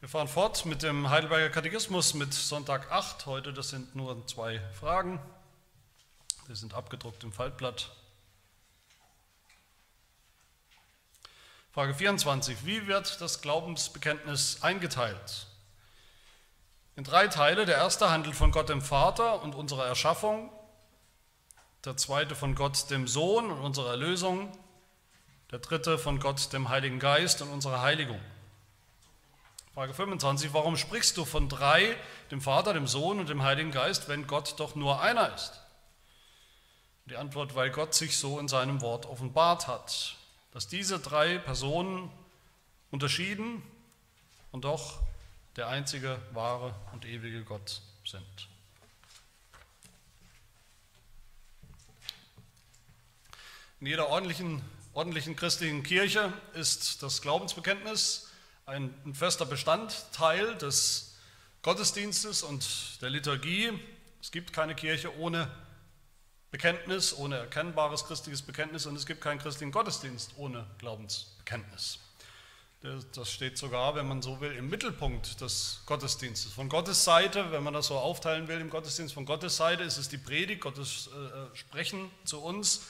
Wir fahren fort mit dem Heidelberger Katechismus mit Sonntag 8. Heute, das sind nur zwei Fragen. Die sind abgedruckt im Faltblatt. Frage 24. Wie wird das Glaubensbekenntnis eingeteilt? In drei Teile. Der erste handelt von Gott dem Vater und unserer Erschaffung. Der zweite von Gott dem Sohn und unserer Erlösung. Der dritte von Gott dem Heiligen Geist und unserer Heiligung. Frage 25, warum sprichst du von drei, dem Vater, dem Sohn und dem Heiligen Geist, wenn Gott doch nur einer ist? Die Antwort, weil Gott sich so in seinem Wort offenbart hat, dass diese drei Personen unterschieden und doch der einzige wahre und ewige Gott sind. In jeder ordentlichen, ordentlichen christlichen Kirche ist das Glaubensbekenntnis ein, fester Bestandteil des Gottesdienstes und der Liturgie. Es gibt keine Kirche ohne Bekenntnis, ohne erkennbares christliches Bekenntnis und es gibt keinen christlichen Gottesdienst ohne Glaubensbekenntnis. Das steht sogar, wenn man so will, im Mittelpunkt des Gottesdienstes. Von Gottes Seite, wenn man das so aufteilen will im Gottesdienst, von Gottes Seite ist es die Predigt, Gottes äh, Sprechen zu uns.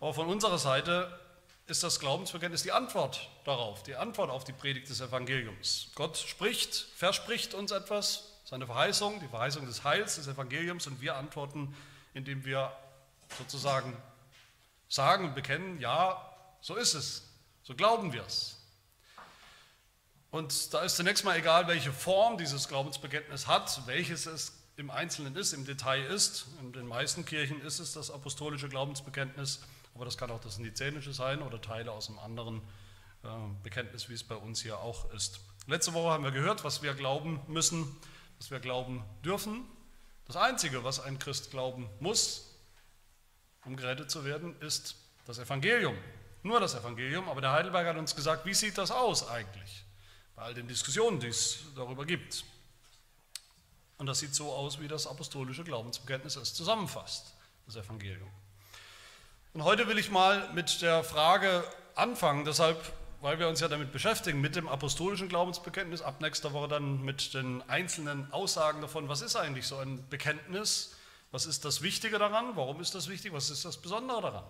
Aber von unserer Seite ist das Glaubensbekenntnis die Antwort darauf, die Antwort auf die Predigt des Evangeliums. Gott spricht, verspricht uns etwas, seine Verheißung, die Verheißung des Heils, des Evangeliums, und wir antworten, indem wir sozusagen sagen und bekennen, ja, so ist es, so glauben wir es. Und da ist zunächst mal egal, welche Form dieses Glaubensbekenntnis hat, welches es im Einzelnen ist, im Detail ist. In den meisten Kirchen ist es das apostolische Glaubensbekenntnis aber das kann auch das Nizänische sein oder Teile aus einem anderen äh, Bekenntnis, wie es bei uns hier auch ist. Letzte Woche haben wir gehört, was wir glauben müssen, was wir glauben dürfen. Das Einzige, was ein Christ glauben muss, um gerettet zu werden, ist das Evangelium. Nur das Evangelium. Aber der Heidelberger hat uns gesagt, wie sieht das aus eigentlich? Bei all den Diskussionen, die es darüber gibt. Und das sieht so aus, wie das apostolische Glaubensbekenntnis es zusammenfasst, das Evangelium. Und heute will ich mal mit der Frage anfangen, deshalb, weil wir uns ja damit beschäftigen, mit dem apostolischen Glaubensbekenntnis, ab nächster Woche dann mit den einzelnen Aussagen davon, was ist eigentlich so ein Bekenntnis, was ist das Wichtige daran, warum ist das wichtig, was ist das Besondere daran.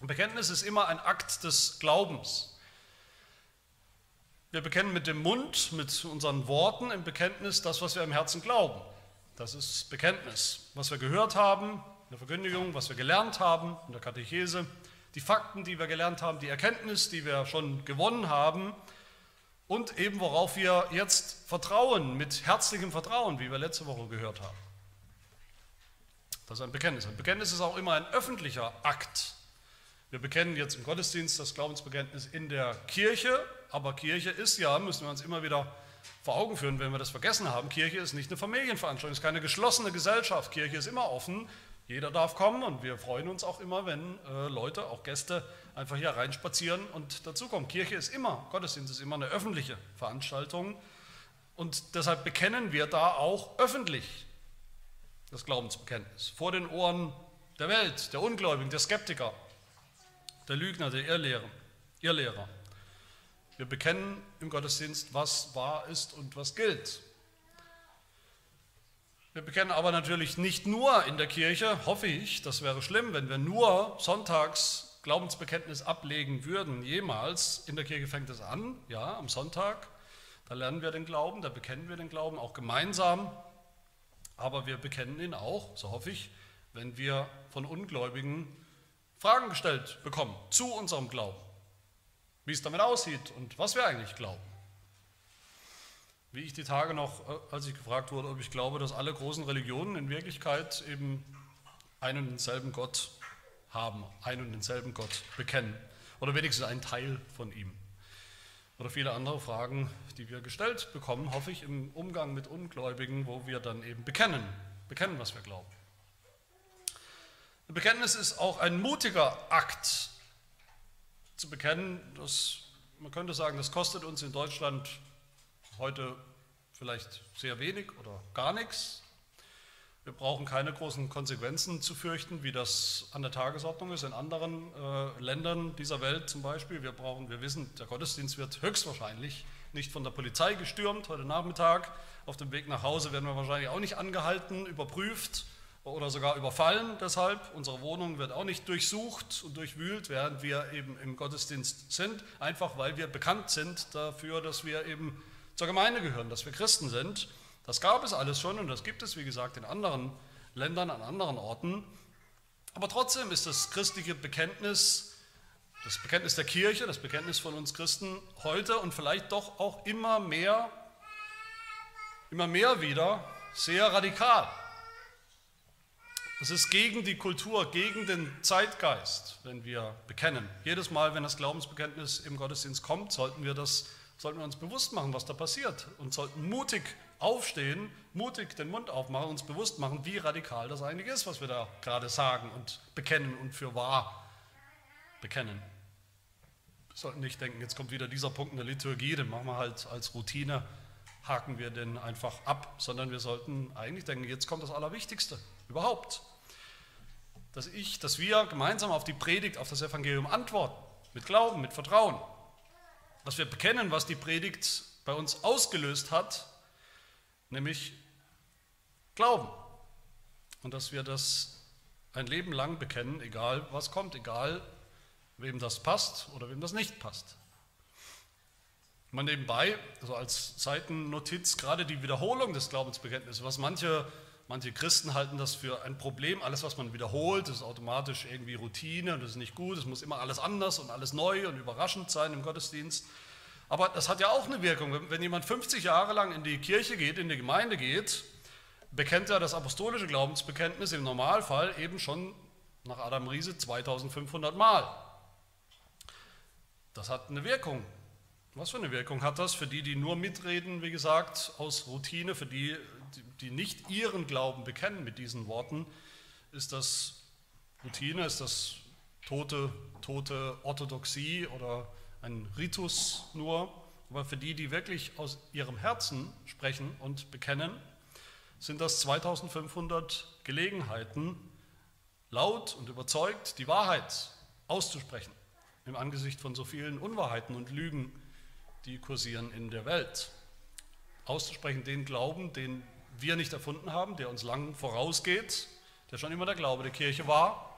Ein Bekenntnis ist immer ein Akt des Glaubens. Wir bekennen mit dem Mund, mit unseren Worten im Bekenntnis das, was wir im Herzen glauben. Das ist Bekenntnis. Was wir gehört haben, in der Verkündigung, was wir gelernt haben, in der Katechese, die Fakten, die wir gelernt haben, die Erkenntnis, die wir schon gewonnen haben und eben worauf wir jetzt vertrauen, mit herzlichem Vertrauen, wie wir letzte Woche gehört haben. Das ist ein Bekenntnis. Ein Bekenntnis ist auch immer ein öffentlicher Akt. Wir bekennen jetzt im Gottesdienst das Glaubensbekenntnis in der Kirche, aber Kirche ist ja, müssen wir uns immer wieder vor Augen führen, wenn wir das vergessen haben, Kirche ist nicht eine Familienveranstaltung, ist keine geschlossene Gesellschaft. Kirche ist immer offen jeder darf kommen und wir freuen uns auch immer, wenn äh, Leute, auch Gäste, einfach hier reinspazieren und dazukommen. Kirche ist immer, Gottesdienst ist immer eine öffentliche Veranstaltung und deshalb bekennen wir da auch öffentlich das Glaubensbekenntnis vor den Ohren der Welt, der Ungläubigen, der Skeptiker, der Lügner, der Irrlehrer. Irrlehrer. Wir bekennen im Gottesdienst, was wahr ist und was gilt. Wir bekennen aber natürlich nicht nur in der Kirche, hoffe ich, das wäre schlimm, wenn wir nur sonntags Glaubensbekenntnis ablegen würden, jemals. In der Kirche fängt es an, ja, am Sonntag, da lernen wir den Glauben, da bekennen wir den Glauben auch gemeinsam, aber wir bekennen ihn auch, so hoffe ich, wenn wir von Ungläubigen Fragen gestellt bekommen zu unserem Glauben, wie es damit aussieht und was wir eigentlich glauben. Wie ich die Tage noch, äh, als ich gefragt wurde, ob ich glaube, dass alle großen Religionen in Wirklichkeit eben einen und denselben Gott haben, einen und denselben Gott bekennen. Oder wenigstens einen Teil von ihm. Oder viele andere Fragen, die wir gestellt bekommen, hoffe ich, im Umgang mit Ungläubigen, wo wir dann eben bekennen, bekennen, was wir glauben. Ein Bekenntnis ist auch ein mutiger Akt zu bekennen. Das, man könnte sagen, das kostet uns in Deutschland Heute vielleicht sehr wenig oder gar nichts. Wir brauchen keine großen Konsequenzen zu fürchten, wie das an der Tagesordnung ist in anderen äh, Ländern dieser Welt zum Beispiel. Wir, brauchen, wir wissen, der Gottesdienst wird höchstwahrscheinlich nicht von der Polizei gestürmt heute Nachmittag. Auf dem Weg nach Hause werden wir wahrscheinlich auch nicht angehalten, überprüft oder sogar überfallen deshalb. Unsere Wohnung wird auch nicht durchsucht und durchwühlt, während wir eben im Gottesdienst sind, einfach weil wir bekannt sind dafür, dass wir eben zur Gemeinde gehören, dass wir Christen sind. Das gab es alles schon und das gibt es, wie gesagt, in anderen Ländern, an anderen Orten. Aber trotzdem ist das christliche Bekenntnis, das Bekenntnis der Kirche, das Bekenntnis von uns Christen heute und vielleicht doch auch immer mehr, immer mehr wieder sehr radikal. Es ist gegen die Kultur, gegen den Zeitgeist, wenn wir bekennen. Jedes Mal, wenn das Glaubensbekenntnis im Gottesdienst kommt, sollten wir, das, sollten wir uns bewusst machen, was da passiert und sollten mutig aufstehen, mutig den Mund aufmachen, uns bewusst machen, wie radikal das eigentlich ist, was wir da gerade sagen und bekennen und für wahr bekennen. Wir sollten nicht denken, jetzt kommt wieder dieser Punkt in der Liturgie, den machen wir halt als Routine, haken wir den einfach ab, sondern wir sollten eigentlich denken, jetzt kommt das Allerwichtigste überhaupt. Dass ich, dass wir gemeinsam auf die Predigt, auf das Evangelium antworten, mit Glauben, mit Vertrauen. Dass wir bekennen, was die Predigt bei uns ausgelöst hat, nämlich Glauben. Und dass wir das ein Leben lang bekennen, egal was kommt, egal wem das passt oder wem das nicht passt. Mal nebenbei, also als Seitennotiz, gerade die Wiederholung des Glaubensbekenntnisses, was manche Manche Christen halten das für ein Problem. Alles, was man wiederholt, ist automatisch irgendwie Routine und das ist nicht gut. Es muss immer alles anders und alles neu und überraschend sein im Gottesdienst. Aber das hat ja auch eine Wirkung. Wenn jemand 50 Jahre lang in die Kirche geht, in die Gemeinde geht, bekennt er das apostolische Glaubensbekenntnis im Normalfall eben schon nach Adam Riese 2500 Mal. Das hat eine Wirkung. Was für eine Wirkung hat das für die, die nur mitreden, wie gesagt, aus Routine, für die die nicht ihren Glauben bekennen mit diesen Worten, ist das Routine, ist das tote, tote Orthodoxie oder ein Ritus nur. Aber für die, die wirklich aus ihrem Herzen sprechen und bekennen, sind das 2500 Gelegenheiten, laut und überzeugt die Wahrheit auszusprechen im Angesicht von so vielen Unwahrheiten und Lügen, die kursieren in der Welt. Auszusprechen den Glauben, den wir nicht erfunden haben, der uns lang vorausgeht, der schon immer der Glaube der Kirche war.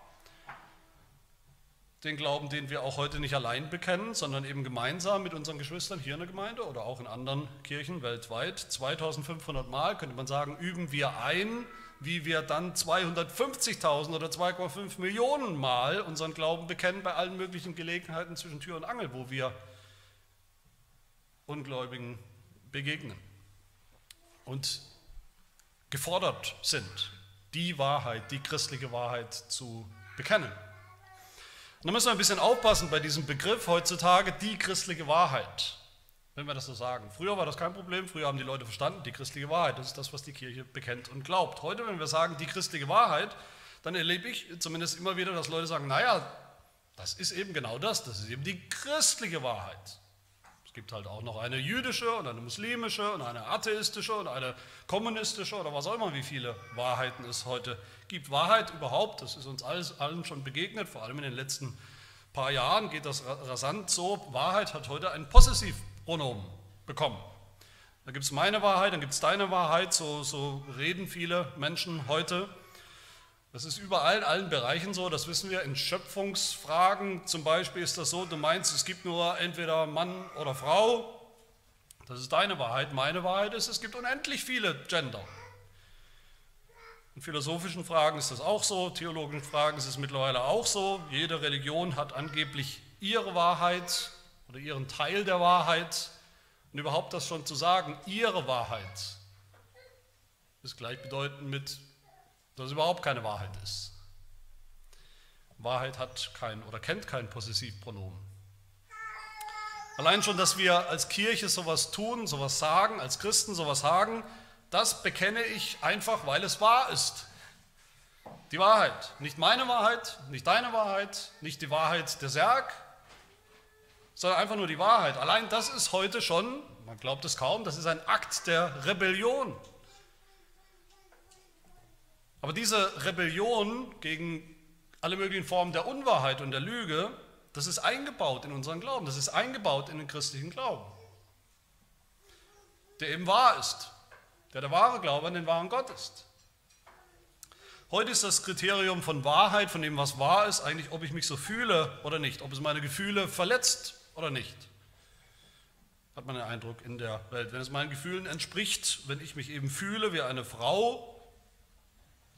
Den Glauben, den wir auch heute nicht allein bekennen, sondern eben gemeinsam mit unseren Geschwistern hier in der Gemeinde oder auch in anderen Kirchen weltweit. 2500 Mal könnte man sagen, üben wir ein, wie wir dann 250.000 oder 2,5 Millionen Mal unseren Glauben bekennen bei allen möglichen Gelegenheiten zwischen Tür und Angel, wo wir Ungläubigen begegnen. Und gefordert sind, die Wahrheit, die christliche Wahrheit zu bekennen. Und da müssen wir ein bisschen aufpassen bei diesem Begriff heutzutage, die christliche Wahrheit, wenn wir das so sagen. Früher war das kein Problem, früher haben die Leute verstanden, die christliche Wahrheit, das ist das, was die Kirche bekennt und glaubt. Heute, wenn wir sagen, die christliche Wahrheit, dann erlebe ich zumindest immer wieder, dass Leute sagen, naja, das ist eben genau das, das ist eben die christliche Wahrheit gibt halt auch noch eine jüdische und eine muslimische und eine atheistische und eine kommunistische oder was auch immer, wie viele Wahrheiten es heute gibt. Wahrheit überhaupt, das ist uns alles, allen schon begegnet, vor allem in den letzten paar Jahren geht das rasant so. Wahrheit hat heute ein Possessivpronomen bekommen. Da gibt es meine Wahrheit, dann gibt es deine Wahrheit, so, so reden viele Menschen heute. Das ist überall in allen Bereichen so, das wissen wir. In Schöpfungsfragen zum Beispiel ist das so, du meinst, es gibt nur entweder Mann oder Frau. Das ist deine Wahrheit. Meine Wahrheit ist, es gibt unendlich viele Gender. In philosophischen Fragen ist das auch so, theologischen Fragen ist es mittlerweile auch so. Jede Religion hat angeblich ihre Wahrheit oder ihren Teil der Wahrheit. Und überhaupt das schon zu sagen, ihre Wahrheit, ist gleichbedeutend mit dass es überhaupt keine Wahrheit ist. Wahrheit hat kein oder kennt kein Possessivpronomen. Allein schon, dass wir als Kirche sowas tun, sowas sagen, als Christen sowas sagen, das bekenne ich einfach, weil es wahr ist. Die Wahrheit. Nicht meine Wahrheit, nicht deine Wahrheit, nicht die Wahrheit der Serg, sondern einfach nur die Wahrheit. Allein das ist heute schon, man glaubt es kaum, das ist ein Akt der Rebellion. Aber diese Rebellion gegen alle möglichen Formen der Unwahrheit und der Lüge, das ist eingebaut in unseren Glauben, das ist eingebaut in den christlichen Glauben. der eben wahr ist, der der wahre Glaube an den wahren Gott ist. Heute ist das Kriterium von Wahrheit, von dem, was wahr ist, eigentlich, ob ich mich so fühle oder nicht, ob es meine Gefühle verletzt oder nicht. Hat man den Eindruck in der Welt. Wenn es meinen Gefühlen entspricht, wenn ich mich eben fühle wie eine Frau,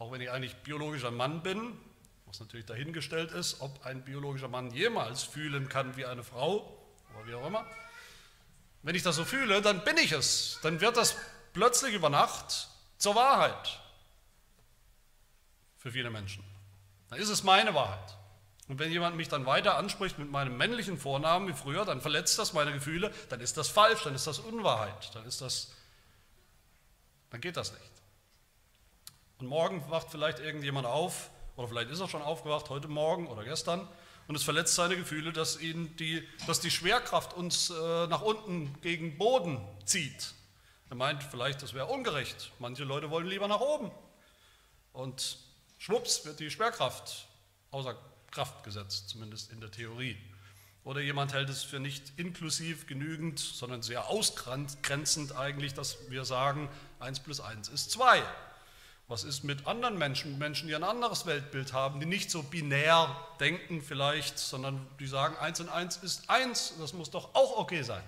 auch wenn ich eigentlich biologischer Mann bin, was natürlich dahingestellt ist, ob ein biologischer Mann jemals fühlen kann wie eine Frau oder wie auch immer. Wenn ich das so fühle, dann bin ich es. Dann wird das plötzlich über Nacht zur Wahrheit für viele Menschen. Dann ist es meine Wahrheit. Und wenn jemand mich dann weiter anspricht mit meinem männlichen Vornamen wie früher, dann verletzt das meine Gefühle, dann ist das falsch, dann ist das Unwahrheit, dann ist das, dann geht das nicht. Und morgen wacht vielleicht irgendjemand auf oder vielleicht ist er schon aufgewacht, heute Morgen oder gestern, und es verletzt seine Gefühle, dass, ihn die, dass die Schwerkraft uns äh, nach unten gegen Boden zieht. Er meint vielleicht, das wäre ungerecht. Manche Leute wollen lieber nach oben. Und schwupps wird die Schwerkraft außer Kraft gesetzt, zumindest in der Theorie. Oder jemand hält es für nicht inklusiv genügend, sondern sehr ausgrenzend eigentlich, dass wir sagen, 1 plus 1 ist 2. Was ist mit anderen Menschen, Menschen, die ein anderes Weltbild haben, die nicht so binär denken vielleicht, sondern die sagen, 1 und 1 ist 1, das muss doch auch okay sein.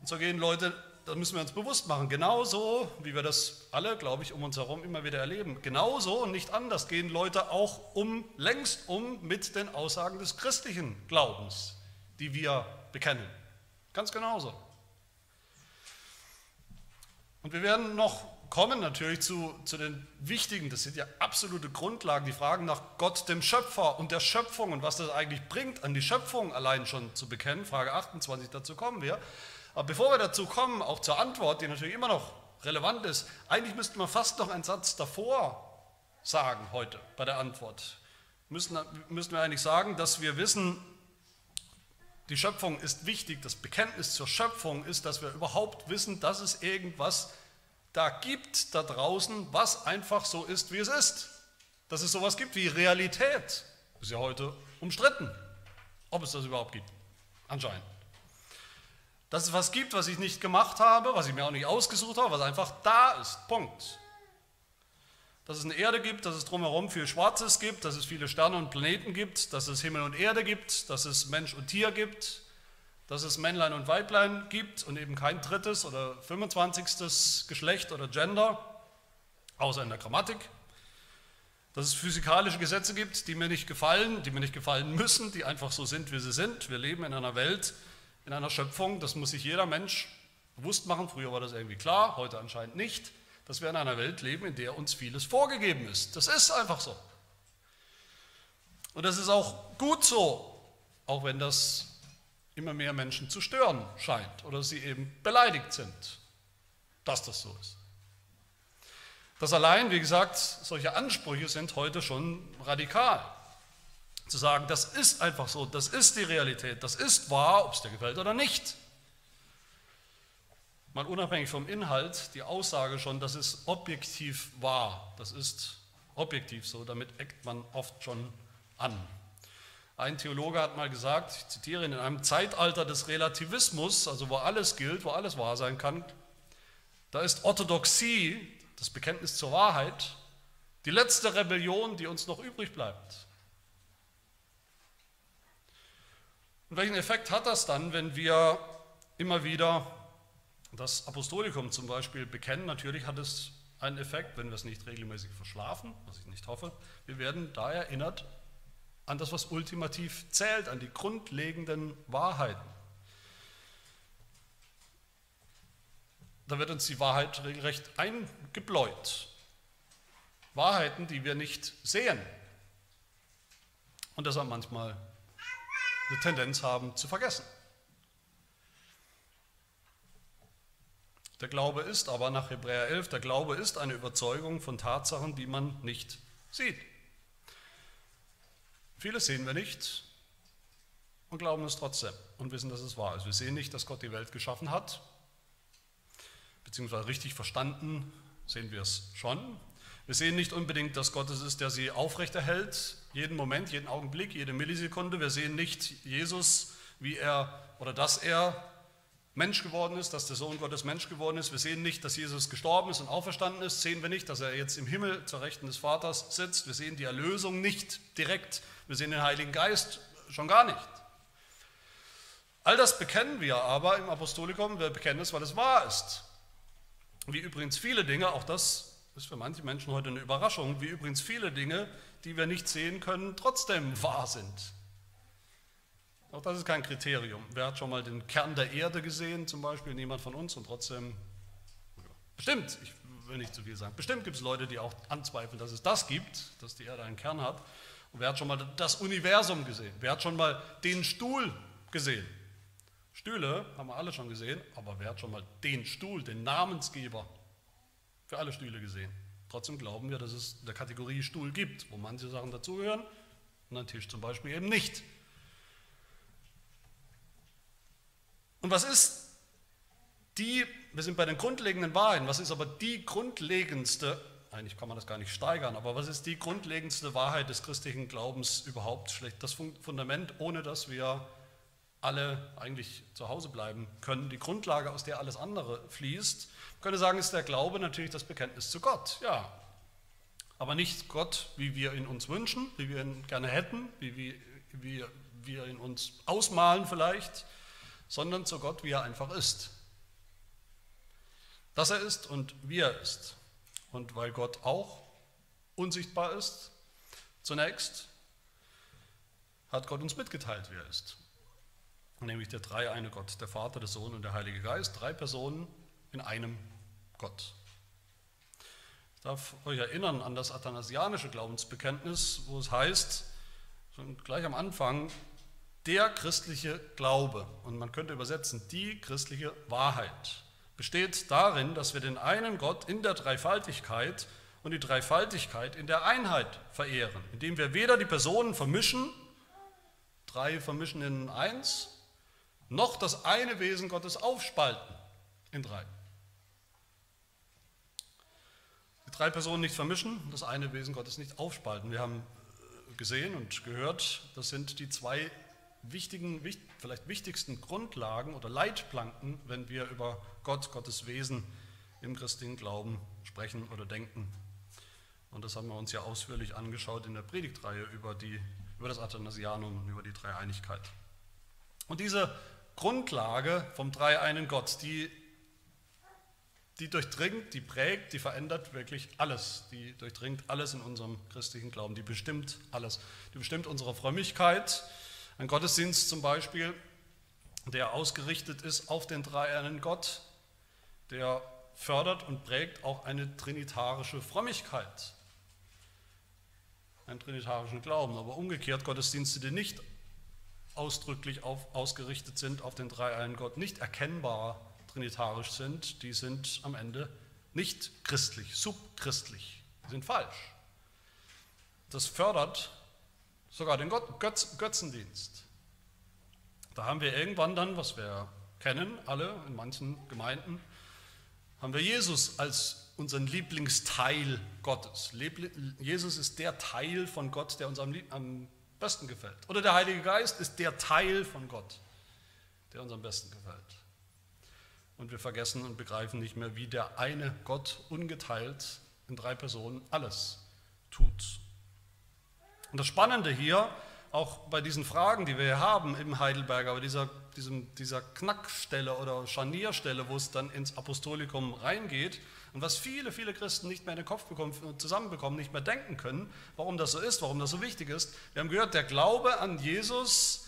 Und so gehen Leute, das müssen wir uns bewusst machen, genauso wie wir das alle, glaube ich, um uns herum immer wieder erleben, genauso und nicht anders gehen Leute auch um, längst um mit den Aussagen des christlichen Glaubens, die wir bekennen. Ganz genauso. Und wir werden noch kommen natürlich zu, zu den wichtigen, das sind ja absolute Grundlagen, die Fragen nach Gott, dem Schöpfer und der Schöpfung und was das eigentlich bringt, an die Schöpfung allein schon zu bekennen. Frage 28, dazu kommen wir. Aber bevor wir dazu kommen, auch zur Antwort, die natürlich immer noch relevant ist, eigentlich müssten wir fast noch einen Satz davor sagen heute bei der Antwort. Müssen, müssen wir eigentlich sagen, dass wir wissen, die Schöpfung ist wichtig, das Bekenntnis zur Schöpfung ist, dass wir überhaupt wissen, dass es irgendwas gibt da gibt da draußen, was einfach so ist, wie es ist. Dass es sowas gibt wie Realität. Ist ja heute umstritten, ob es das überhaupt gibt. Anscheinend. Dass es was gibt, was ich nicht gemacht habe, was ich mir auch nicht ausgesucht habe, was einfach da ist. Punkt. Dass es eine Erde gibt, dass es drumherum viel Schwarzes gibt, dass es viele Sterne und Planeten gibt, dass es Himmel und Erde gibt, dass es Mensch und Tier gibt, dass es Männlein und Weiblein gibt und eben kein drittes oder 25. Geschlecht oder Gender, außer in der Grammatik. Dass es physikalische Gesetze gibt, die mir nicht gefallen, die mir nicht gefallen müssen, die einfach so sind, wie sie sind. Wir leben in einer Welt, in einer Schöpfung, das muss sich jeder Mensch bewusst machen. Früher war das irgendwie klar, heute anscheinend nicht, dass wir in einer Welt leben, in der uns vieles vorgegeben ist. Das ist einfach so. Und das ist auch gut so, auch wenn das immer mehr Menschen zu stören scheint oder sie eben beleidigt sind, dass das so ist. Das allein, wie gesagt, solche Ansprüche sind heute schon radikal. Zu sagen, das ist einfach so, das ist die Realität, das ist wahr, ob es dir gefällt oder nicht. Mal unabhängig vom Inhalt, die Aussage schon, das ist objektiv wahr, das ist objektiv so, damit eckt man oft schon an. Ein Theologe hat mal gesagt, ich zitiere, in einem Zeitalter des Relativismus, also wo alles gilt, wo alles wahr sein kann, da ist Orthodoxie, das Bekenntnis zur Wahrheit, die letzte Rebellion, die uns noch übrig bleibt. Und welchen Effekt hat das dann, wenn wir immer wieder das Apostolikum zum Beispiel bekennen? Natürlich hat es einen Effekt, wenn wir es nicht regelmäßig verschlafen, was ich nicht hoffe. Wir werden da erinnert an das, was ultimativ zählt, an die grundlegenden Wahrheiten. Da wird uns die Wahrheit regelrecht eingebläut. Wahrheiten, die wir nicht sehen und deshalb manchmal eine Tendenz haben zu vergessen. Der Glaube ist aber nach Hebräer 11, der Glaube ist eine Überzeugung von Tatsachen, die man nicht sieht. Vieles sehen wir nicht und glauben es trotzdem und wissen, dass es wahr ist. Wir sehen nicht, dass Gott die Welt geschaffen hat, beziehungsweise richtig verstanden sehen wir es schon. Wir sehen nicht unbedingt, dass Gott es ist, der sie aufrechterhält, jeden Moment, jeden Augenblick, jede Millisekunde. Wir sehen nicht Jesus, wie er oder dass er Mensch geworden ist, dass der Sohn Gottes Mensch geworden ist. Wir sehen nicht, dass Jesus gestorben ist und auferstanden ist. Sehen wir nicht, dass er jetzt im Himmel zur Rechten des Vaters sitzt. Wir sehen die Erlösung nicht direkt. Wir sehen den Heiligen Geist schon gar nicht. All das bekennen wir aber im Apostolikum. Wir bekennen es, weil es wahr ist. Wie übrigens viele Dinge, auch das ist für manche Menschen heute eine Überraschung, wie übrigens viele Dinge, die wir nicht sehen können, trotzdem wahr sind. Auch das ist kein Kriterium. Wer hat schon mal den Kern der Erde gesehen, zum Beispiel? Niemand von uns und trotzdem, bestimmt, ich will nicht zu viel sagen, bestimmt gibt es Leute, die auch anzweifeln, dass es das gibt, dass die Erde einen Kern hat. Und wer hat schon mal das Universum gesehen? Wer hat schon mal den Stuhl gesehen? Stühle haben wir alle schon gesehen, aber wer hat schon mal den Stuhl, den Namensgeber für alle Stühle gesehen? Trotzdem glauben wir, dass es eine Kategorie Stuhl gibt, wo manche Sachen dazugehören und ein Tisch zum Beispiel eben nicht. Und was ist die, wir sind bei den grundlegenden Wahrheiten, was ist aber die grundlegendste, eigentlich kann man das gar nicht steigern, aber was ist die grundlegendste Wahrheit des christlichen Glaubens überhaupt? Schlecht das Fundament, ohne dass wir alle eigentlich zu Hause bleiben können, die Grundlage, aus der alles andere fließt. Man könnte sagen, ist der Glaube natürlich das Bekenntnis zu Gott, ja. Aber nicht Gott, wie wir ihn uns wünschen, wie wir ihn gerne hätten, wie wir, wie wir ihn uns ausmalen vielleicht, sondern zu Gott, wie er einfach ist. Dass er ist und wie er ist. Und weil Gott auch unsichtbar ist, zunächst hat Gott uns mitgeteilt, wie er ist. Nämlich der dreieine Gott, der Vater, der Sohn und der Heilige Geist, drei Personen in einem Gott. Ich darf euch erinnern an das athanasianische Glaubensbekenntnis, wo es heißt, schon gleich am Anfang, der christliche Glaube, und man könnte übersetzen, die christliche Wahrheit, besteht darin, dass wir den einen Gott in der Dreifaltigkeit und die Dreifaltigkeit in der Einheit verehren, indem wir weder die Personen vermischen, drei vermischen in eins, noch das eine Wesen Gottes aufspalten in drei. Die drei Personen nicht vermischen, das eine Wesen Gottes nicht aufspalten. Wir haben gesehen und gehört, das sind die zwei wichtigen, vielleicht wichtigsten Grundlagen oder Leitplanken, wenn wir über Gott, Gottes Wesen im christlichen Glauben sprechen oder denken. Und das haben wir uns ja ausführlich angeschaut in der Predigtreihe über, die, über das Athanasianum, über die Dreieinigkeit. Und diese Grundlage vom dreieinen Gott, die, die durchdringt, die prägt, die verändert wirklich alles. Die durchdringt alles in unserem christlichen Glauben. Die bestimmt alles. Die bestimmt unsere Frömmigkeit, ein Gottesdienst zum Beispiel, der ausgerichtet ist auf den dreieinen Gott, der fördert und prägt auch eine trinitarische Frömmigkeit, einen trinitarischen Glauben. Aber umgekehrt Gottesdienste, die nicht ausdrücklich auf, ausgerichtet sind auf den dreieinen Gott, nicht erkennbar trinitarisch sind, die sind am Ende nicht christlich, subchristlich, die sind falsch. Das fördert sogar den Gott, Götz, Götzendienst. Da haben wir irgendwann dann, was wir kennen, alle in manchen Gemeinden, haben wir Jesus als unseren Lieblingsteil Gottes. Jesus ist der Teil von Gott, der uns am, am besten gefällt. Oder der Heilige Geist ist der Teil von Gott, der uns am besten gefällt. Und wir vergessen und begreifen nicht mehr, wie der eine Gott ungeteilt in drei Personen alles tut und das Spannende hier, auch bei diesen Fragen, die wir hier haben im Heidelberger, aber dieser, diesem, dieser Knackstelle oder Scharnierstelle, wo es dann ins Apostolikum reingeht und was viele, viele Christen nicht mehr in den Kopf bekommen, zusammenbekommen, nicht mehr denken können, warum das so ist, warum das so wichtig ist. Wir haben gehört, der Glaube an Jesus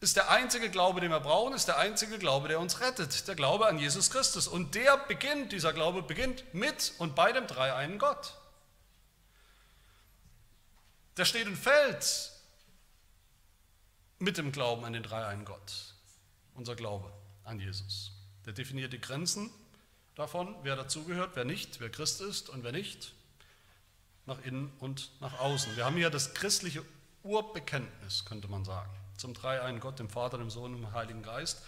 ist der einzige Glaube, den wir brauchen, ist der einzige Glaube, der uns rettet, der Glaube an Jesus Christus. Und der beginnt, dieser Glaube beginnt mit und bei dem dreieinen Gott. Der steht und fällt mit dem Glauben an den dreieinen Gott. Unser Glaube an Jesus. Der definiert die Grenzen davon, wer dazugehört, wer nicht, wer Christ ist und wer nicht, nach innen und nach außen. Wir haben hier das christliche Urbekenntnis, könnte man sagen, zum dreieinen Gott, dem Vater, dem Sohn und dem Heiligen Geist.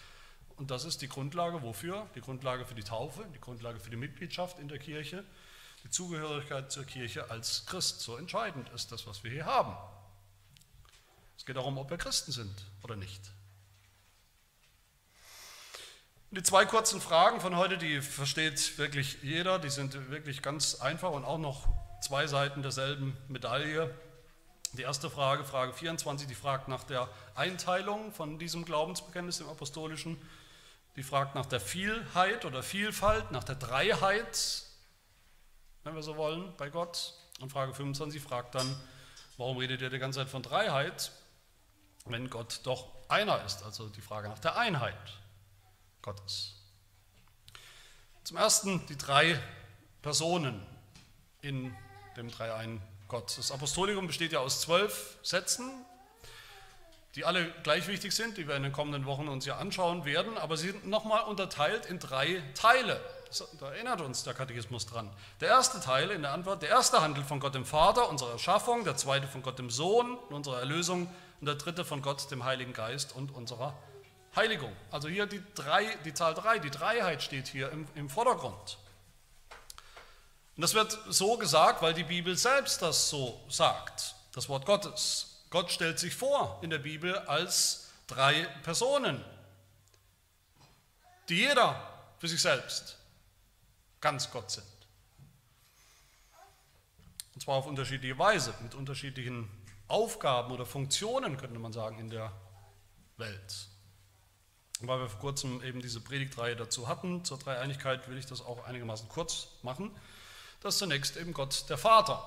Und das ist die Grundlage wofür? Die Grundlage für die Taufe, die Grundlage für die Mitgliedschaft in der Kirche, die Zugehörigkeit zur Kirche als Christ. So entscheidend ist das, was wir hier haben. Es geht darum, ob wir Christen sind oder nicht. Die zwei kurzen Fragen von heute, die versteht wirklich jeder, die sind wirklich ganz einfach und auch noch zwei Seiten derselben Medaille. Die erste Frage, Frage 24, die fragt nach der Einteilung von diesem Glaubensbekenntnis im Apostolischen. Die fragt nach der Vielheit oder Vielfalt, nach der Dreiheit, wenn wir so wollen, bei Gott. Und Frage 25 fragt dann, warum redet ihr die ganze Zeit von Dreiheit, wenn Gott doch einer ist? Also die Frage nach der Einheit Gottes. Zum Ersten die drei Personen in dem Dreiein Gott. Das Apostolikum besteht ja aus zwölf Sätzen, die alle gleich wichtig sind, die wir in den kommenden Wochen uns ja anschauen werden, aber sie sind nochmal unterteilt in drei Teile. Da erinnert uns der Katechismus dran. Der erste Teil in der Antwort, der erste handelt von Gott dem Vater, unserer Erschaffung, der zweite von Gott dem Sohn, unserer Erlösung und der dritte von Gott dem Heiligen Geist und unserer Heiligung. Also hier die, drei, die Zahl 3, die Dreiheit steht hier im, im Vordergrund. Und das wird so gesagt, weil die Bibel selbst das so sagt, das Wort Gottes. Gott stellt sich vor in der Bibel als drei Personen, die jeder für sich selbst ganz Gott sind. Und zwar auf unterschiedliche Weise, mit unterschiedlichen Aufgaben oder Funktionen, könnte man sagen, in der Welt. Und weil wir vor kurzem eben diese Predigtreihe dazu hatten, zur Dreieinigkeit, will ich das auch einigermaßen kurz machen. Das ist zunächst eben Gott der Vater.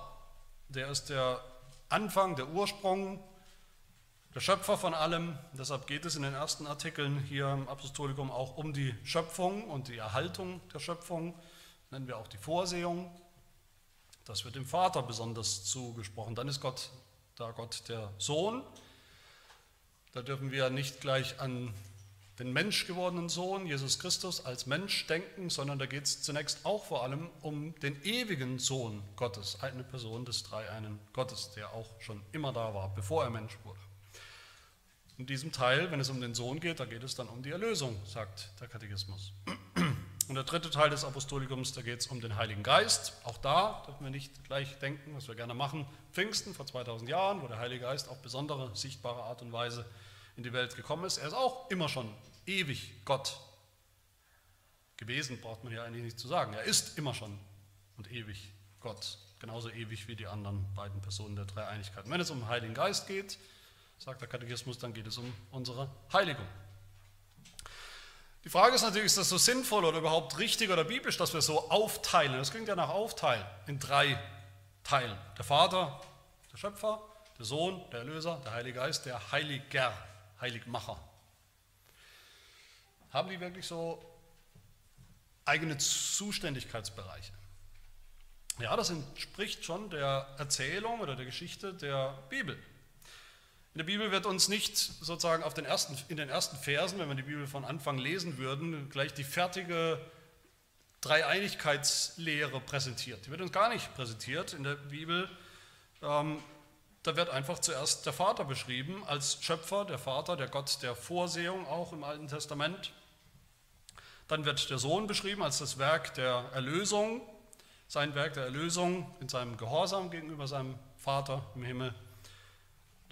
Der ist der Anfang, der Ursprung, der Schöpfer von allem. Deshalb geht es in den ersten Artikeln hier im Apostolikum auch um die Schöpfung und die Erhaltung der Schöpfung. Nennen wir auch die Vorsehung. Das wird dem Vater besonders zugesprochen. Dann ist Gott da Gott der Sohn. Da dürfen wir nicht gleich an den menschgewordenen Sohn, Jesus Christus, als Mensch denken, sondern da geht es zunächst auch vor allem um den ewigen Sohn Gottes, eine Person des Dreieinen Gottes, der auch schon immer da war, bevor er Mensch wurde. In diesem Teil, wenn es um den Sohn geht, da geht es dann um die Erlösung, sagt der Katechismus. Und der dritte Teil des Apostolikums, da geht es um den Heiligen Geist. Auch da dürfen wir nicht gleich denken, was wir gerne machen. Pfingsten vor 2000 Jahren, wo der Heilige Geist auf besondere, sichtbare Art und Weise in die Welt gekommen ist. Er ist auch immer schon ewig Gott gewesen, braucht man ja eigentlich nicht zu sagen. Er ist immer schon und ewig Gott, genauso ewig wie die anderen beiden Personen der Dreieinigkeit. Wenn es um den Heiligen Geist geht, sagt der Katechismus, dann geht es um unsere Heiligung. Die Frage ist natürlich, ist das so sinnvoll oder überhaupt richtig oder biblisch, dass wir so aufteilen? Das klingt ja nach Aufteilen in drei Teilen. Der Vater, der Schöpfer, der Sohn, der Erlöser, der Heilige Geist, der Heiliger Heiligmacher. Haben die wirklich so eigene Zuständigkeitsbereiche? Ja, das entspricht schon der Erzählung oder der Geschichte der Bibel. In der Bibel wird uns nicht sozusagen auf den ersten, in den ersten Versen, wenn wir die Bibel von Anfang lesen würden, gleich die fertige Dreieinigkeitslehre präsentiert. Die wird uns gar nicht präsentiert in der Bibel. Ähm, da wird einfach zuerst der Vater beschrieben als Schöpfer, der Vater, der Gott der Vorsehung auch im Alten Testament. Dann wird der Sohn beschrieben als das Werk der Erlösung, sein Werk der Erlösung in seinem Gehorsam gegenüber seinem Vater im Himmel,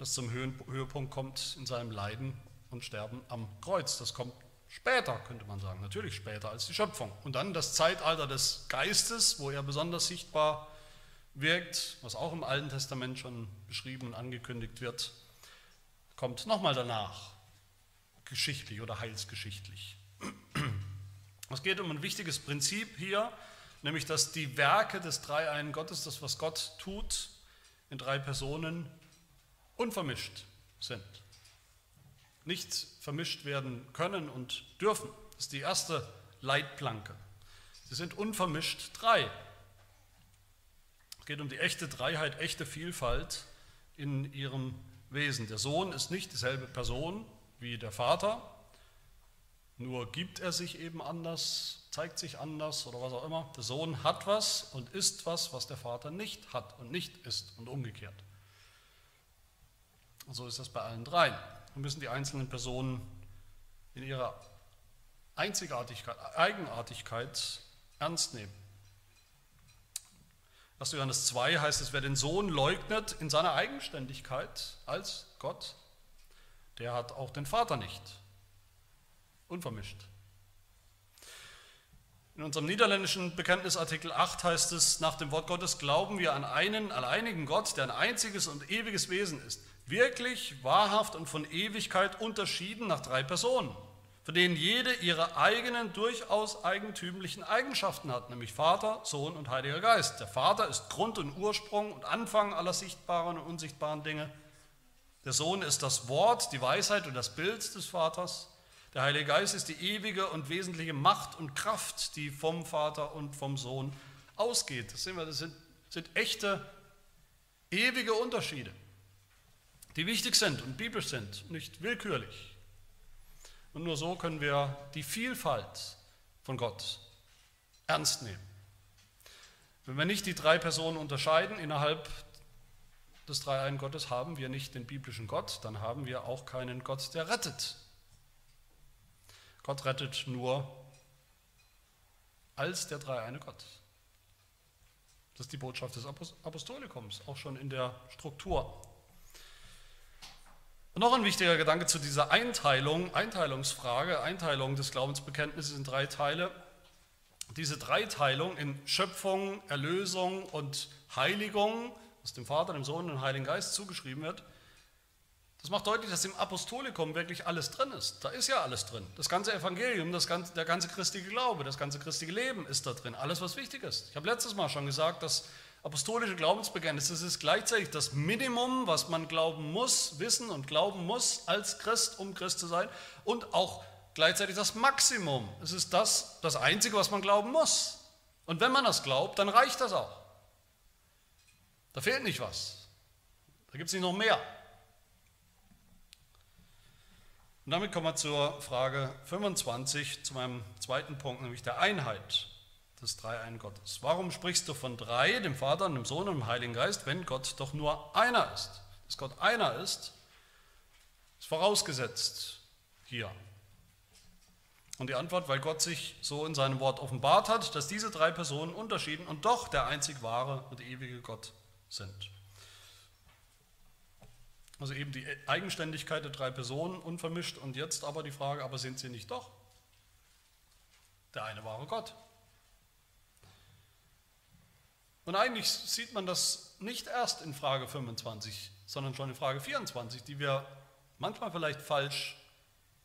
das zum Höhepunkt kommt in seinem Leiden und Sterben am Kreuz. Das kommt später, könnte man sagen, natürlich später als die Schöpfung. Und dann das Zeitalter des Geistes, wo er besonders sichtbar wirkt, was auch im Alten Testament schon beschrieben und angekündigt wird, kommt nochmal danach, geschichtlich oder heilsgeschichtlich. Es geht um ein wichtiges Prinzip hier, nämlich dass die Werke des Dreieinen Gottes, das was Gott tut, in drei Personen unvermischt sind. Nicht vermischt werden können und dürfen. Das ist die erste Leitplanke. Sie sind unvermischt drei. Es geht um die echte Dreiheit, echte Vielfalt in ihrem Wesen. Der Sohn ist nicht dieselbe Person wie der Vater, nur gibt er sich eben anders, zeigt sich anders oder was auch immer. Der Sohn hat was und ist was, was der Vater nicht hat und nicht ist und umgekehrt. Und so ist das bei allen dreien. Wir müssen die einzelnen Personen in ihrer Einzigartigkeit, Eigenartigkeit ernst nehmen. 1. Johannes 2 heißt es, wer den Sohn leugnet in seiner Eigenständigkeit als Gott, der hat auch den Vater nicht. Unvermischt. In unserem niederländischen Bekenntnis Artikel 8 heißt es, nach dem Wort Gottes glauben wir an einen alleinigen Gott, der ein einziges und ewiges Wesen ist, wirklich, wahrhaft und von Ewigkeit unterschieden nach drei Personen, von denen jede ihre eigenen, durchaus eigentümlichen Eigenschaften hat, nämlich Vater, Sohn und Heiliger Geist. Der Vater ist Grund und Ursprung und Anfang aller sichtbaren und unsichtbaren Dinge. Der Sohn ist das Wort, die Weisheit und das Bild des Vaters. Der Heilige Geist ist die ewige und wesentliche Macht und Kraft, die vom Vater und vom Sohn ausgeht. Das, sehen wir, das sind, sind echte, ewige Unterschiede, die wichtig sind und biblisch sind, nicht willkürlich. Und nur so können wir die Vielfalt von Gott ernst nehmen. Wenn wir nicht die drei Personen unterscheiden innerhalb des Dreieinen Gottes, haben wir nicht den biblischen Gott, dann haben wir auch keinen Gott, der rettet. Gott rettet nur als der dreieine Gott. Das ist die Botschaft des Apostolikums, auch schon in der Struktur. Und noch ein wichtiger Gedanke zu dieser Einteilung, Einteilungsfrage, Einteilung des Glaubensbekenntnisses in drei Teile. Diese Dreiteilung in Schöpfung, Erlösung und Heiligung, was dem Vater, dem Sohn und dem Heiligen Geist zugeschrieben wird, das macht deutlich, dass im Apostolikum wirklich alles drin ist. Da ist ja alles drin. Das ganze Evangelium, das ganze, der ganze christliche Glaube, das ganze christliche Leben ist da drin. Alles, was wichtig ist. Ich habe letztes Mal schon gesagt, dass apostolische Glaubensbekenntnis, das ist gleichzeitig das Minimum, was man glauben muss, wissen und glauben muss als Christ, um Christ zu sein. Und auch gleichzeitig das Maximum. Es ist das, das Einzige, was man glauben muss. Und wenn man das glaubt, dann reicht das auch. Da fehlt nicht was. Da gibt es nicht noch mehr. Und damit kommen wir zur Frage 25, zu meinem zweiten Punkt, nämlich der Einheit des Dreieinen Gottes. Warum sprichst du von drei, dem Vater dem Sohn und dem Heiligen Geist, wenn Gott doch nur einer ist? Dass Gott einer ist, ist vorausgesetzt hier. Und die Antwort, weil Gott sich so in seinem Wort offenbart hat, dass diese drei Personen unterschieden und doch der einzig wahre und ewige Gott sind. Also eben die Eigenständigkeit der drei Personen unvermischt und jetzt aber die Frage, aber sind sie nicht doch der eine wahre Gott? Und eigentlich sieht man das nicht erst in Frage 25, sondern schon in Frage 24, die wir manchmal vielleicht falsch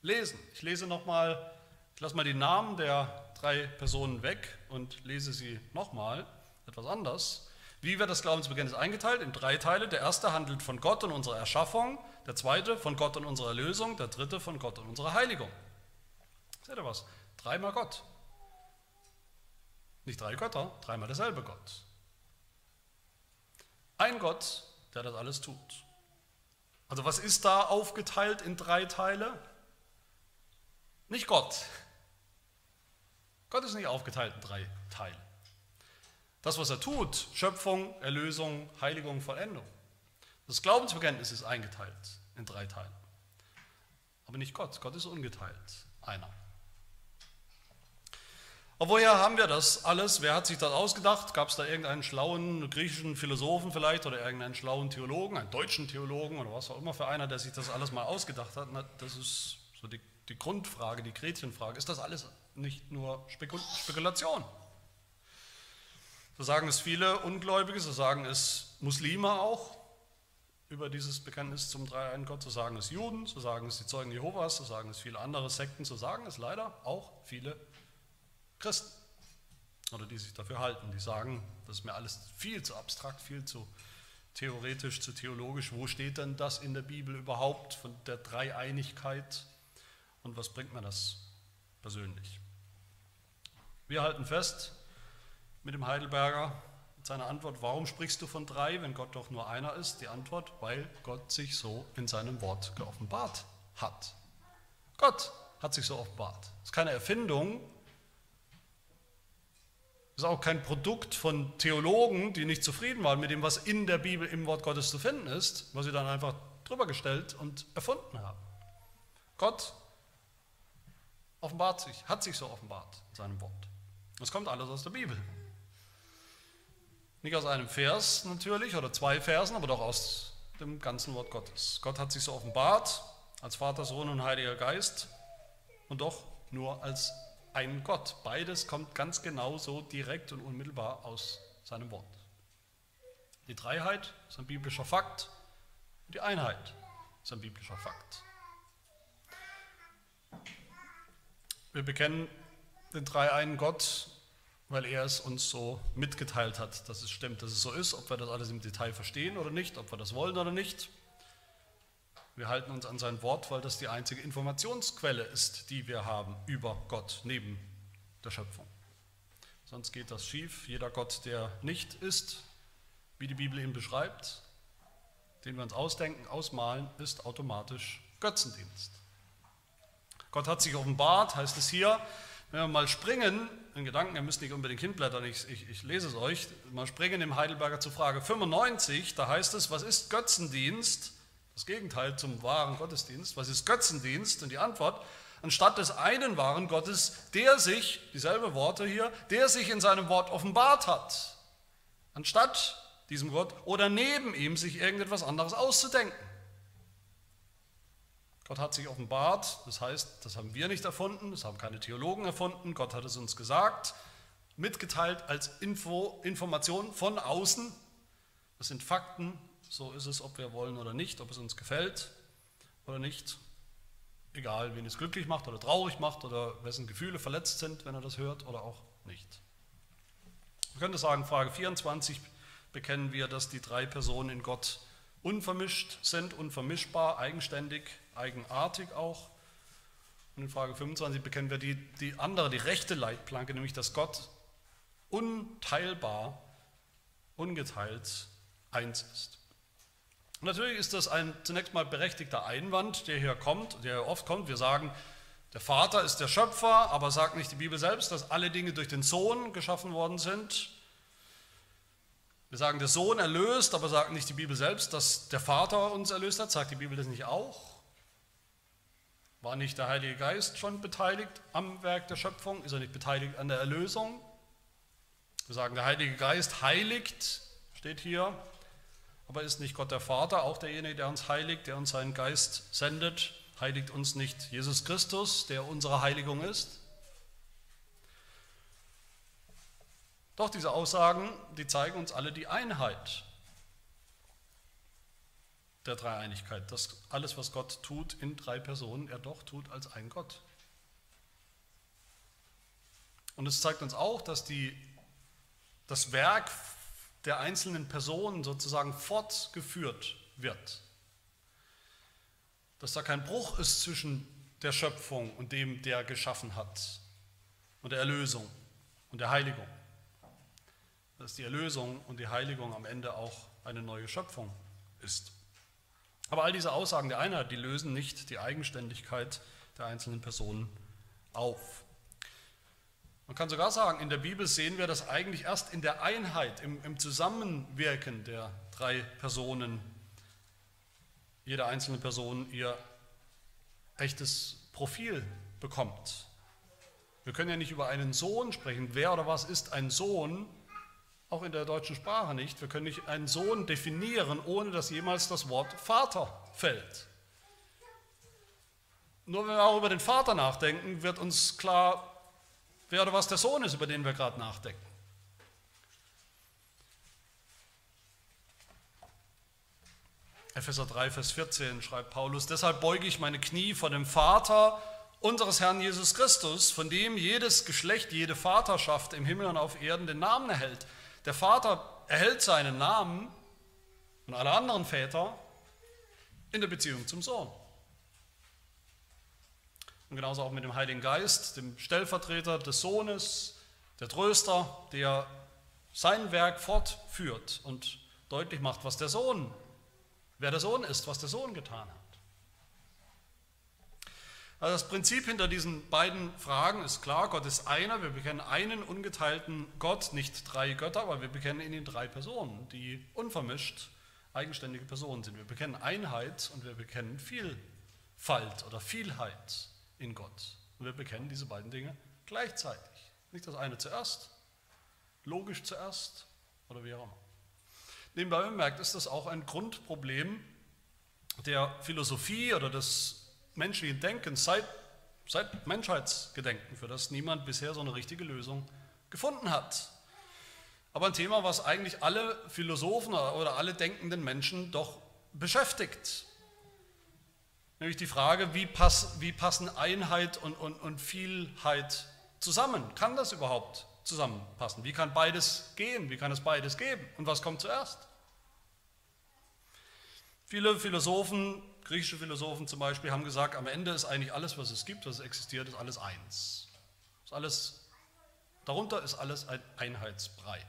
lesen. Ich lese nochmal, ich lasse mal die Namen der drei Personen weg und lese sie nochmal etwas anders. Wie wird das Glaubensbekenntnis eingeteilt? In drei Teile. Der erste handelt von Gott und unserer Erschaffung, der zweite von Gott und unserer Erlösung, der dritte von Gott und unserer Heiligung. Seht ihr was? Dreimal Gott. Nicht drei Götter, dreimal derselbe Gott. Ein Gott, der das alles tut. Also was ist da aufgeteilt in drei Teile? Nicht Gott. Gott ist nicht aufgeteilt in drei Teile. Das, was er tut, Schöpfung, Erlösung, Heiligung, Vollendung. Das Glaubensbekenntnis ist eingeteilt in drei Teile. Aber nicht Gott. Gott ist ungeteilt. Einer. Aber woher haben wir das alles? Wer hat sich das ausgedacht? Gab es da irgendeinen schlauen griechischen Philosophen vielleicht oder irgendeinen schlauen Theologen, einen deutschen Theologen oder was auch immer für einer, der sich das alles mal ausgedacht hat? Das ist so die, die Grundfrage, die Gretchenfrage. Ist das alles nicht nur Spekulation? So sagen es viele Ungläubige, so sagen es Muslime auch über dieses Bekenntnis zum Dreiein Gott, so sagen es Juden, so sagen es die Zeugen Jehovas, so sagen es viele andere Sekten, so sagen es leider auch viele Christen oder die sich dafür halten, die sagen, das ist mir alles viel zu abstrakt, viel zu theoretisch, zu theologisch. Wo steht denn das in der Bibel überhaupt von der Dreieinigkeit und was bringt mir das persönlich? Wir halten fest, mit dem Heidelberger mit seiner Antwort, warum sprichst du von drei, wenn Gott doch nur einer ist? Die Antwort, weil Gott sich so in seinem Wort geoffenbart hat. Gott hat sich so offenbart. Das ist keine Erfindung, das ist auch kein Produkt von Theologen, die nicht zufrieden waren mit dem, was in der Bibel im Wort Gottes zu finden ist, was sie dann einfach drüber gestellt und erfunden haben. Gott offenbart sich, hat sich so offenbart in seinem Wort. Das kommt alles aus der Bibel. Nicht aus einem Vers natürlich oder zwei Versen, aber doch aus dem ganzen Wort Gottes. Gott hat sich so offenbart als Vater, Sohn und Heiliger Geist und doch nur als einen Gott. Beides kommt ganz genau so direkt und unmittelbar aus seinem Wort. Die Dreiheit ist ein biblischer Fakt und die Einheit ist ein biblischer Fakt. Wir bekennen den dreieinen Gott, weil er es uns so mitgeteilt hat, dass es stimmt, dass es so ist, ob wir das alles im Detail verstehen oder nicht, ob wir das wollen oder nicht. Wir halten uns an sein Wort, weil das die einzige Informationsquelle ist, die wir haben über Gott neben der Schöpfung. Sonst geht das schief. Jeder Gott, der nicht ist, wie die Bibel ihn beschreibt, den wir uns ausdenken, ausmalen, ist automatisch Götzendienst. Gott hat sich offenbart, heißt es hier, wenn wir mal springen, in Gedanken, ihr müsst nicht unbedingt hinblättern, ich, ich, ich lese es euch, mal springen im Heidelberger zur Frage 95, da heißt es, was ist Götzendienst? Das Gegenteil zum wahren Gottesdienst. Was ist Götzendienst? Und die Antwort, anstatt des einen wahren Gottes, der sich, dieselbe Worte hier, der sich in seinem Wort offenbart hat. Anstatt diesem Gott oder neben ihm sich irgendetwas anderes auszudenken. Gott hat sich offenbart, das heißt, das haben wir nicht erfunden, das haben keine Theologen erfunden, Gott hat es uns gesagt, mitgeteilt als Info, Information von außen. Das sind Fakten, so ist es, ob wir wollen oder nicht, ob es uns gefällt oder nicht. Egal, wen es glücklich macht oder traurig macht oder wessen Gefühle verletzt sind, wenn er das hört oder auch nicht. Man könnte sagen, Frage 24 bekennen wir, dass die drei Personen in Gott unvermischt sind, unvermischbar, eigenständig, eigenartig auch. Und in Frage 25 bekennen wir die, die andere, die rechte Leitplanke, nämlich dass Gott unteilbar, ungeteilt eins ist. Natürlich ist das ein zunächst mal berechtigter Einwand, der hier kommt, der oft kommt. Wir sagen, der Vater ist der Schöpfer, aber sagt nicht die Bibel selbst, dass alle Dinge durch den Sohn geschaffen worden sind. Wir sagen, der Sohn erlöst, aber sagt nicht die Bibel selbst, dass der Vater uns erlöst hat. Sagt die Bibel das nicht auch? War nicht der Heilige Geist schon beteiligt am Werk der Schöpfung? Ist er nicht beteiligt an der Erlösung? Wir sagen, der Heilige Geist heiligt, steht hier. Aber ist nicht Gott der Vater auch derjenige, der uns heiligt, der uns seinen Geist sendet? Heiligt uns nicht Jesus Christus, der unsere Heiligung ist? Doch diese Aussagen, die zeigen uns alle die Einheit der Dreieinigkeit, dass alles, was Gott tut in drei Personen, er doch tut als ein Gott. Und es zeigt uns auch, dass die, das Werk der einzelnen Personen sozusagen fortgeführt wird. Dass da kein Bruch ist zwischen der Schöpfung und dem, der geschaffen hat, und der Erlösung und der Heiligung. Dass die Erlösung und die Heiligung am Ende auch eine neue Schöpfung ist. Aber all diese Aussagen der Einheit, die lösen nicht die Eigenständigkeit der einzelnen Personen auf. Man kann sogar sagen, in der Bibel sehen wir das eigentlich erst in der Einheit, im, im Zusammenwirken der drei Personen, jede einzelne Person ihr echtes Profil bekommt. Wir können ja nicht über einen Sohn sprechen. Wer oder was ist ein Sohn? Auch in der deutschen Sprache nicht. Wir können nicht einen Sohn definieren, ohne dass jemals das Wort Vater fällt. Nur wenn wir auch über den Vater nachdenken, wird uns klar, wer oder was der Sohn ist, über den wir gerade nachdenken. Epheser 3, Vers 14 schreibt Paulus, deshalb beuge ich meine Knie vor dem Vater unseres Herrn Jesus Christus, von dem jedes Geschlecht, jede Vaterschaft im Himmel und auf Erden den Namen erhält. Der Vater erhält seinen Namen und alle anderen Väter in der Beziehung zum Sohn. Und genauso auch mit dem Heiligen Geist, dem Stellvertreter des Sohnes, der Tröster, der sein Werk fortführt und deutlich macht, was der Sohn, wer der Sohn ist, was der Sohn getan hat. Also das Prinzip hinter diesen beiden Fragen ist klar, Gott ist einer, wir bekennen einen ungeteilten Gott, nicht drei Götter, aber wir bekennen in ihn drei Personen, die unvermischt eigenständige Personen sind. Wir bekennen Einheit und wir bekennen Vielfalt oder Vielheit in Gott. Und wir bekennen diese beiden Dinge gleichzeitig. Nicht das eine zuerst, logisch zuerst oder wie auch immer. Nebenbei bemerkt ist das auch ein Grundproblem der Philosophie oder des menschlichen Denkens seit seit Menschheitsgedenken, für das niemand bisher so eine richtige Lösung gefunden hat. Aber ein Thema, was eigentlich alle Philosophen oder alle denkenden Menschen doch beschäftigt. Nämlich die Frage, wie, pass, wie passen Einheit und, und, und Vielheit zusammen? Kann das überhaupt zusammenpassen? Wie kann beides gehen? Wie kann es beides geben? Und was kommt zuerst? Viele Philosophen, griechische Philosophen zum Beispiel, haben gesagt, am Ende ist eigentlich alles, was es gibt, was existiert, ist alles eins. Ist alles, darunter ist alles ein Einheitsbrei.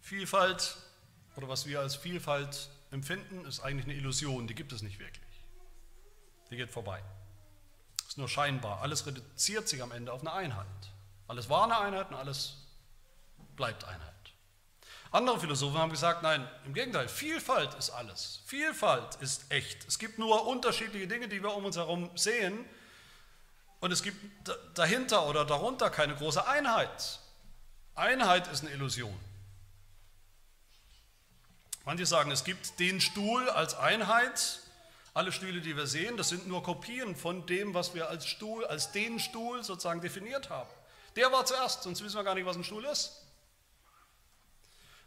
Vielfalt oder was wir als Vielfalt empfinden, ist eigentlich eine Illusion, die gibt es nicht wirklich. Die geht vorbei. Ist nur scheinbar. Alles reduziert sich am Ende auf eine Einheit. Alles war eine Einheit und alles bleibt Einheit. Andere Philosophen haben gesagt, nein, im Gegenteil, Vielfalt ist alles. Vielfalt ist echt. Es gibt nur unterschiedliche Dinge, die wir um uns herum sehen und es gibt dahinter oder darunter keine große Einheit. Einheit ist eine Illusion. Manche sagen, es gibt den Stuhl als Einheit. Alle Stühle, die wir sehen, das sind nur Kopien von dem, was wir als Stuhl, als den Stuhl sozusagen definiert haben. Der war zuerst, sonst wissen wir gar nicht, was ein Stuhl ist.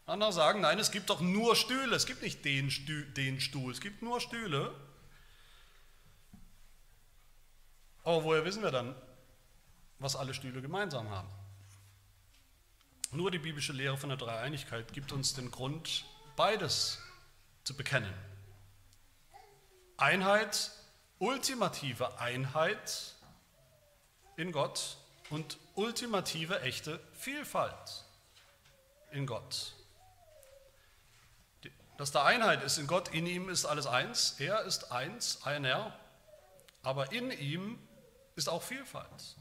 Andere sagen, nein, es gibt doch nur Stühle, es gibt nicht den, Stuhl, den Stuhl, es gibt nur Stühle. Aber woher wissen wir dann, was alle Stühle gemeinsam haben? Nur die biblische Lehre von der Dreieinigkeit gibt uns den Grund, beides zu bekennen. Einheit, ultimative Einheit in Gott und ultimative echte Vielfalt in Gott. Dass da Einheit ist in Gott, in ihm ist alles eins, er ist eins, einer, aber in ihm ist auch Vielfalt,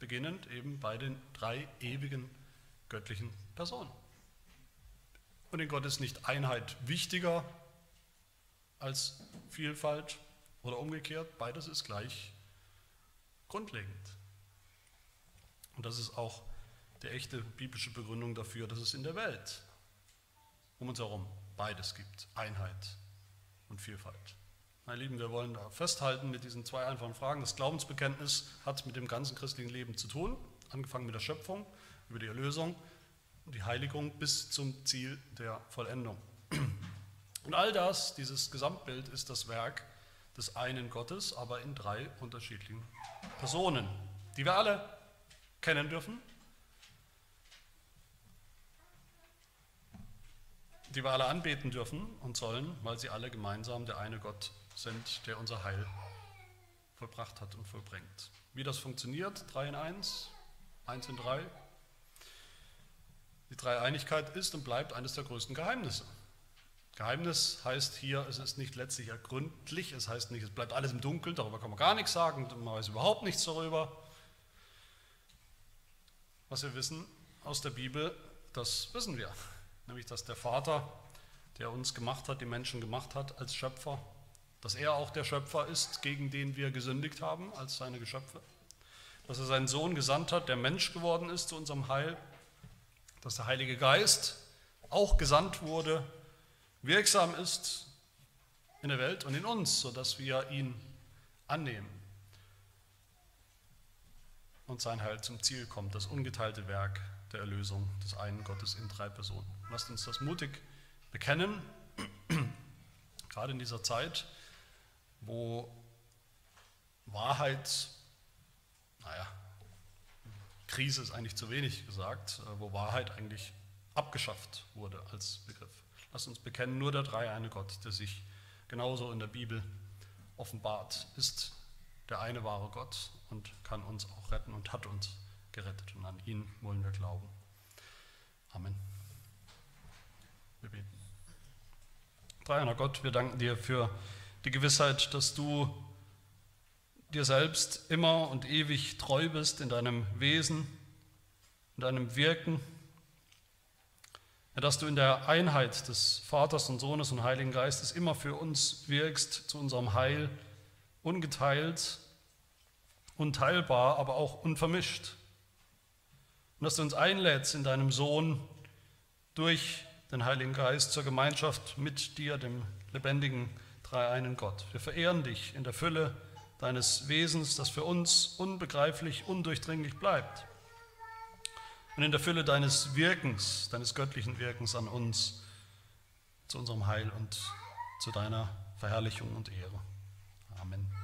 beginnend eben bei den drei ewigen göttlichen Personen. Und in Gott ist nicht Einheit wichtiger als Vielfalt oder umgekehrt. Beides ist gleich grundlegend. Und das ist auch die echte biblische Begründung dafür, dass es in der Welt um uns herum beides gibt. Einheit und Vielfalt. Meine Lieben, wir wollen da festhalten mit diesen zwei einfachen Fragen. Das Glaubensbekenntnis hat mit dem ganzen christlichen Leben zu tun, angefangen mit der Schöpfung, über die Erlösung die Heiligung bis zum Ziel der Vollendung. Und all das, dieses Gesamtbild, ist das Werk des einen Gottes, aber in drei unterschiedlichen Personen, die wir alle kennen dürfen, die wir alle anbeten dürfen und sollen, weil sie alle gemeinsam der eine Gott sind, der unser Heil vollbracht hat und vollbringt. Wie das funktioniert, drei in eins, eins in drei, die Dreieinigkeit ist und bleibt eines der größten Geheimnisse. Geheimnis heißt hier, es ist nicht letztlich ergründlich, es heißt nicht, es bleibt alles im Dunkeln, darüber kann man gar nichts sagen, man weiß überhaupt nichts darüber. Was wir wissen aus der Bibel, das wissen wir, nämlich dass der Vater, der uns gemacht hat, die Menschen gemacht hat als Schöpfer, dass er auch der Schöpfer ist, gegen den wir gesündigt haben als seine Geschöpfe, dass er seinen Sohn gesandt hat, der Mensch geworden ist zu unserem Heil, dass der Heilige Geist auch gesandt wurde, wirksam ist in der Welt und in uns, sodass wir ihn annehmen und sein Heil zum Ziel kommt, das ungeteilte Werk der Erlösung des einen Gottes in drei Personen. Lasst uns das mutig bekennen, gerade in dieser Zeit, wo Wahrheit, naja, Krise ist eigentlich zu wenig gesagt, äh, wo Wahrheit eigentlich abgeschafft wurde als Begriff. Lass uns bekennen, nur der dreieine Gott, der sich genauso in der Bibel offenbart, ist der eine wahre Gott und kann uns auch retten und hat uns gerettet. Und an ihn wollen wir glauben. Amen. Wir beten. Dreieiner Gott, wir danken dir für die Gewissheit, dass du dir selbst immer und ewig treu bist in deinem Wesen, in deinem Wirken, dass du in der Einheit des Vaters und Sohnes und Heiligen Geistes immer für uns wirkst, zu unserem Heil, ungeteilt, unteilbar, aber auch unvermischt. Und dass du uns einlädst in deinem Sohn durch den Heiligen Geist zur Gemeinschaft mit dir, dem lebendigen, dreieinen Gott. Wir verehren dich in der Fülle deines Wesens, das für uns unbegreiflich, undurchdringlich bleibt. Und in der Fülle deines Wirkens, deines göttlichen Wirkens an uns, zu unserem Heil und zu deiner Verherrlichung und Ehre. Amen.